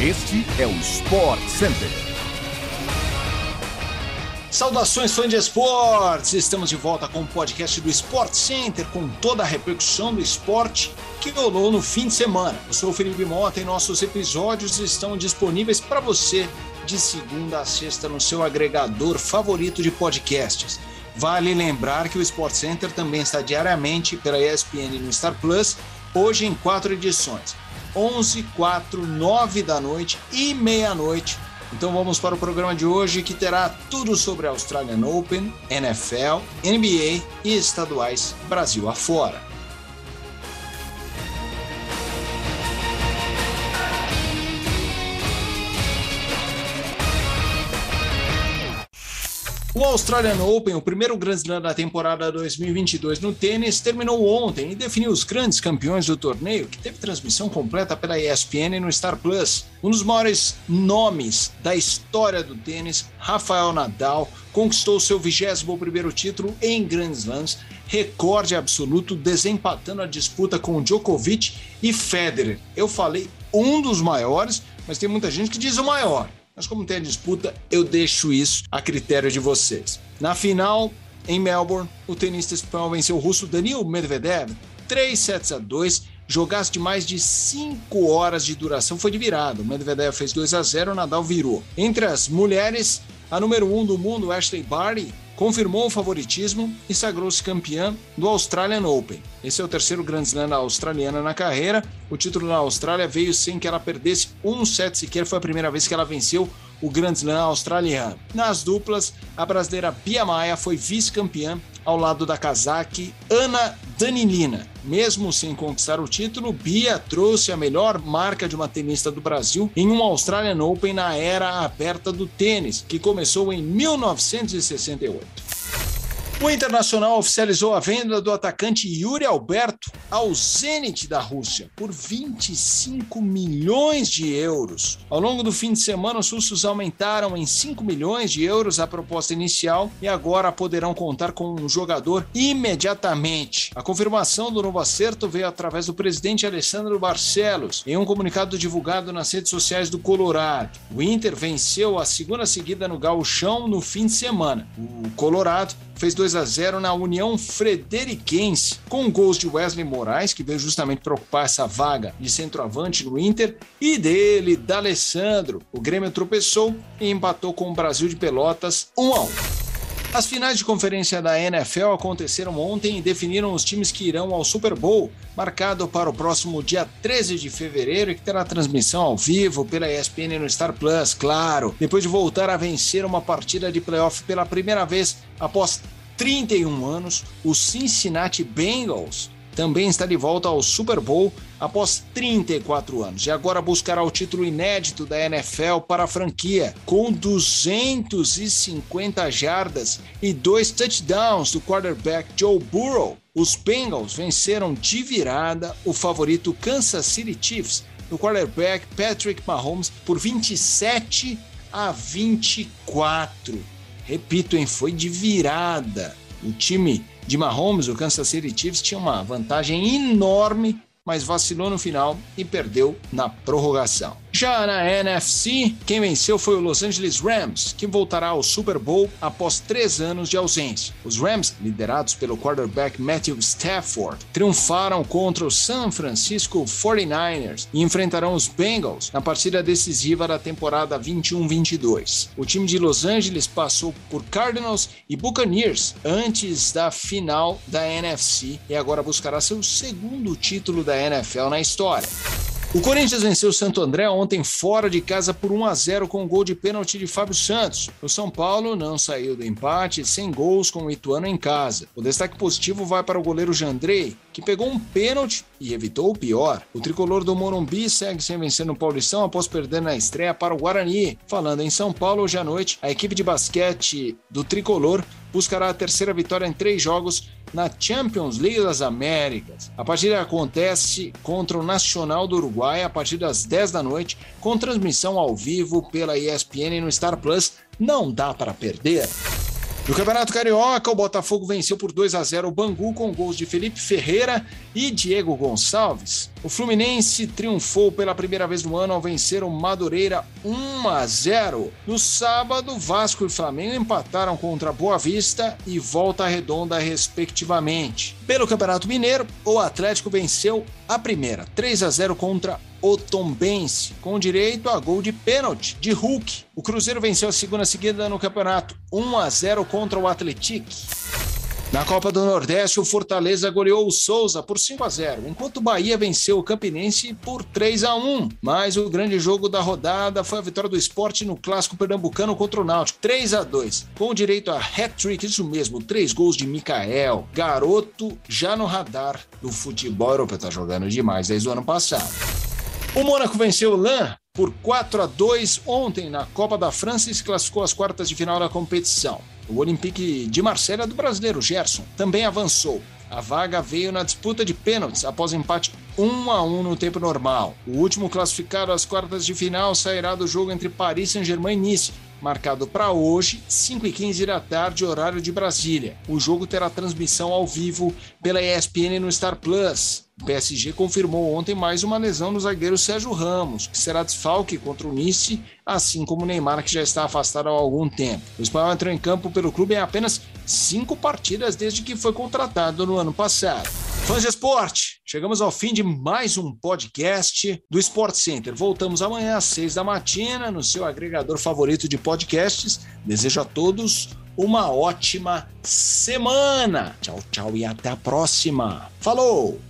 Este é o Sport Center. Saudações fãs de esportes! Estamos de volta com o podcast do Sport Center com toda a repercussão do esporte que rolou no fim de semana. Eu sou o Felipe Mota e nossos episódios estão disponíveis para você de segunda a sexta no seu agregador favorito de podcasts. Vale lembrar que o Sport Center também está diariamente pela ESPN no Star Plus, hoje em quatro edições. 11, 4, 9 da noite e meia-noite. Então vamos para o programa de hoje que terá tudo sobre Australian Open, NFL, NBA e estaduais Brasil afora. O Australian Open, o primeiro Grand Slam da temporada 2022 no tênis, terminou ontem e definiu os grandes campeões do torneio, que teve transmissão completa pela ESPN no Star Plus. Um dos maiores nomes da história do tênis, Rafael Nadal, conquistou seu 21º título em Grand Slams, recorde absoluto, desempatando a disputa com Djokovic e Federer. Eu falei um dos maiores, mas tem muita gente que diz o maior. Mas como tem a disputa, eu deixo isso a critério de vocês. Na final, em Melbourne, o tenista espanhol venceu o russo Danil Medvedev 3 sets a 2, jogasse de mais de 5 horas de duração foi de virada. O Medvedev fez 2 a 0, o Nadal virou. Entre as mulheres, a número 1 um do mundo, Ashley Barty, confirmou o favoritismo e sagrou-se campeã do Australian Open. Esse é o terceiro Grand Slam da australiana na carreira. O título na Austrália veio sem que ela perdesse um set sequer. Foi a primeira vez que ela venceu o Grand Slam australiano. Nas duplas, a brasileira Bia Maia foi vice-campeã ao lado da casaque Ana Danilina. Mesmo sem conquistar o título, Bia trouxe a melhor marca de uma tenista do Brasil em um Australian Open na era aberta do tênis, que começou em 1968. O Internacional oficializou a venda do atacante Yuri Alberto ao Zenit da Rússia por 25 milhões de euros. Ao longo do fim de semana, os russos aumentaram em 5 milhões de euros a proposta inicial e agora poderão contar com um jogador imediatamente. A confirmação do novo acerto veio através do presidente Alessandro Barcelos em um comunicado divulgado nas redes sociais do Colorado. O Inter venceu a segunda seguida no Gauchão no fim de semana. O Colorado fez 2 a 0 na União Frederiquense, com gols de Wesley Moraes, que veio justamente para ocupar essa vaga de centroavante no Inter, e dele, D'Alessandro. O Grêmio tropeçou e empatou com o Brasil de Pelotas 1 a 1. As finais de conferência da NFL aconteceram ontem e definiram os times que irão ao Super Bowl, marcado para o próximo dia 13 de fevereiro, e que terá transmissão ao vivo pela ESPN no Star Plus, claro. Depois de voltar a vencer uma partida de playoff pela primeira vez após 31 anos, os Cincinnati Bengals também está de volta ao Super Bowl após 34 anos e agora buscará o título inédito da NFL para a franquia, com 250 jardas e dois touchdowns do quarterback Joe Burrow. Os Bengals venceram de virada o favorito Kansas City Chiefs do quarterback Patrick Mahomes por 27 a 24. Repito, hein, foi de virada. O time de Mahomes, o Kansas City Chiefs tinha uma vantagem enorme, mas vacilou no final e perdeu na prorrogação. Já na NFC, quem venceu foi o Los Angeles Rams, que voltará ao Super Bowl após três anos de ausência. Os Rams, liderados pelo quarterback Matthew Stafford, triunfaram contra o San Francisco 49ers e enfrentarão os Bengals na partida decisiva da temporada 21-22. O time de Los Angeles passou por Cardinals e Buccaneers antes da final da NFC e agora buscará seu segundo título da NFL na história. O Corinthians venceu o Santo André ontem fora de casa por 1 a 0 com um gol de pênalti de Fábio Santos. O São Paulo não saiu do empate sem gols com o Ituano em casa. O destaque positivo vai para o goleiro Jandrei, que pegou um pênalti e evitou o pior. O tricolor do Morumbi segue sem vencer no Paulistão após perder na estreia para o Guarani. Falando em São Paulo, hoje à noite, a equipe de basquete do tricolor buscará a terceira vitória em três jogos na Champions League das Américas. A partida acontece contra o Nacional do Uruguai a partir das 10 da noite, com transmissão ao vivo pela ESPN no Star Plus. Não dá para perder. No Campeonato Carioca, o Botafogo venceu por 2 a 0 o Bangu com gols de Felipe Ferreira e Diego Gonçalves. O Fluminense triunfou pela primeira vez no ano ao vencer o Madureira 1 a 0. No sábado, Vasco e Flamengo empataram contra Boa Vista e Volta Redonda, respectivamente. Pelo Campeonato Mineiro, o Atlético venceu a primeira 3 a 0 contra o Tombense, com direito a gol de pênalti de Hulk. O Cruzeiro venceu a segunda seguida no campeonato 1 a 0 contra o Atlético. Na Copa do Nordeste, o Fortaleza goleou o Souza por 5 a 0, enquanto o Bahia venceu o Campinense por 3 a 1. Mas o grande jogo da rodada foi a vitória do esporte no clássico pernambucano contra o Náutico, 3 a 2, com direito a hat-trick, isso mesmo, três gols de Mikael, garoto já no radar do futebol europeu, tá jogando demais desde o ano passado. O Mônaco venceu o Lan por 4 a 2 ontem na Copa da França e se classificou às quartas de final da competição. O Olympique de Marselha do brasileiro Gerson também avançou. A vaga veio na disputa de pênaltis após empate 1 a 1 no tempo normal. O último classificado às quartas de final sairá do jogo entre Paris Saint-Germain e Nice, marcado para hoje, 5h15 da tarde, horário de Brasília. O jogo terá transmissão ao vivo pela ESPN no Star Plus. O PSG confirmou ontem mais uma lesão no zagueiro Sérgio Ramos, que será desfalque contra o Nice, assim como o Neymar, que já está afastado há algum tempo. O espanhol entrou em campo pelo clube em apenas cinco partidas desde que foi contratado no ano passado. Fãs de esporte, chegamos ao fim de mais um podcast do Sport Center. Voltamos amanhã às seis da matina no seu agregador favorito de podcasts. Desejo a todos uma ótima semana. Tchau, tchau e até a próxima. Falou!